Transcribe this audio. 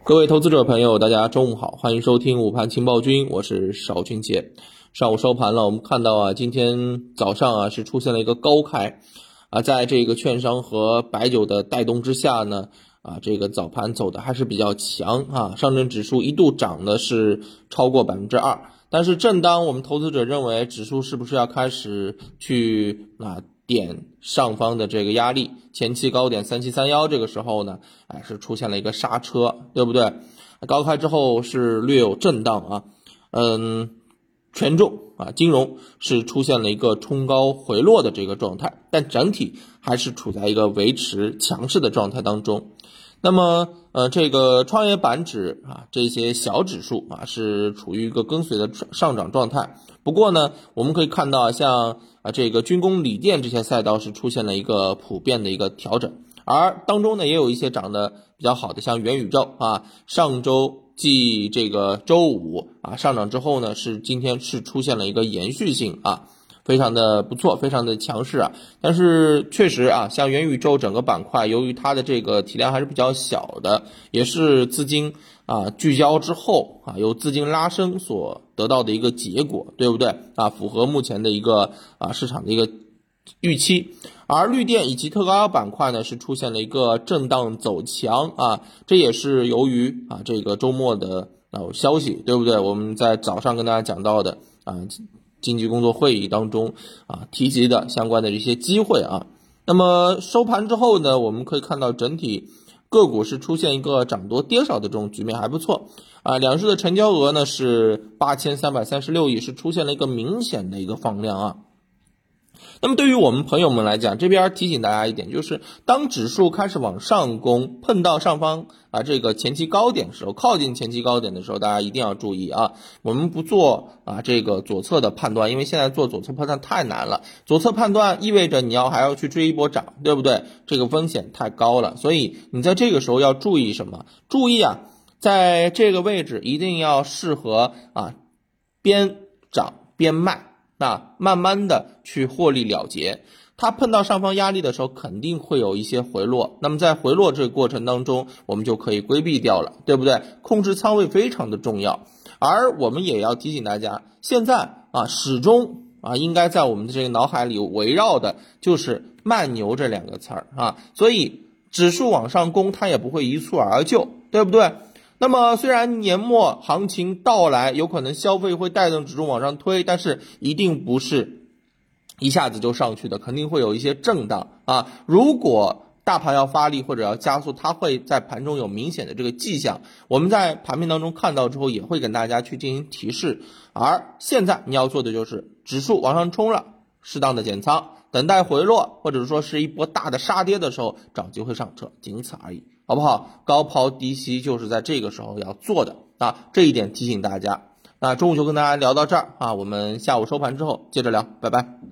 各位投资者朋友，大家中午好，欢迎收听午盘情报君，我是邵军杰。上午收盘了，我们看到啊，今天早上啊是出现了一个高开，啊，在这个券商和白酒的带动之下呢，啊，这个早盘走的还是比较强啊，上证指数一度涨的是超过百分之二，但是正当我们投资者认为指数是不是要开始去啊？点上方的这个压力，前期高点三七三幺，这个时候呢，哎，是出现了一个刹车，对不对？高开之后是略有震荡啊，嗯，权重啊，金融是出现了一个冲高回落的这个状态，但整体还是处在一个维持强势的状态当中。那么，呃，这个创业板指啊，这些小指数啊，是处于一个跟随的上涨状态。不过呢，我们可以看到，像啊这个军工、锂电这些赛道是出现了一个普遍的一个调整，而当中呢，也有一些涨得比较好的，像元宇宙啊，上周继这个周五啊上涨之后呢，是今天是出现了一个延续性啊。非常的不错，非常的强势啊！但是确实啊，像元宇宙整个板块，由于它的这个体量还是比较小的，也是资金啊聚焦之后啊，由资金拉升所得到的一个结果，对不对啊？符合目前的一个啊市场的一个预期。而绿电以及特高压板块呢，是出现了一个震荡走强啊，这也是由于啊这个周末的啊消息，对不对？我们在早上跟大家讲到的啊。经济工作会议当中啊提及的相关的这些机会啊，那么收盘之后呢，我们可以看到整体个股是出现一个涨多跌少的这种局面，还不错啊。两市的成交额呢是八千三百三十六亿，是出现了一个明显的一个放量啊。那么对于我们朋友们来讲，这边提醒大家一点，就是当指数开始往上攻，碰到上方啊这个前期高点的时候，靠近前期高点的时候，大家一定要注意啊。我们不做啊这个左侧的判断，因为现在做左侧判断太难了。左侧判断意味着你要还要去追一波涨，对不对？这个风险太高了，所以你在这个时候要注意什么？注意啊，在这个位置一定要适合啊边涨边卖。那慢慢的去获利了结，它碰到上方压力的时候，肯定会有一些回落。那么在回落这个过程当中，我们就可以规避掉了，对不对？控制仓位非常的重要。而我们也要提醒大家，现在啊，始终啊，应该在我们的这个脑海里围绕的就是慢牛这两个词儿啊。所以指数往上攻，它也不会一蹴而就，对不对？那么，虽然年末行情到来，有可能消费会带动指数往上推，但是一定不是一下子就上去的，肯定会有一些震荡啊。如果大盘要发力或者要加速，它会在盘中有明显的这个迹象，我们在盘面当中看到之后，也会跟大家去进行提示。而现在你要做的就是指数往上冲了，适当的减仓，等待回落，或者说是一波大的杀跌的时候找机会上车，仅此而已。好不好？高抛低吸就是在这个时候要做的啊，这一点提醒大家。那中午就跟大家聊到这儿啊，我们下午收盘之后接着聊，拜拜。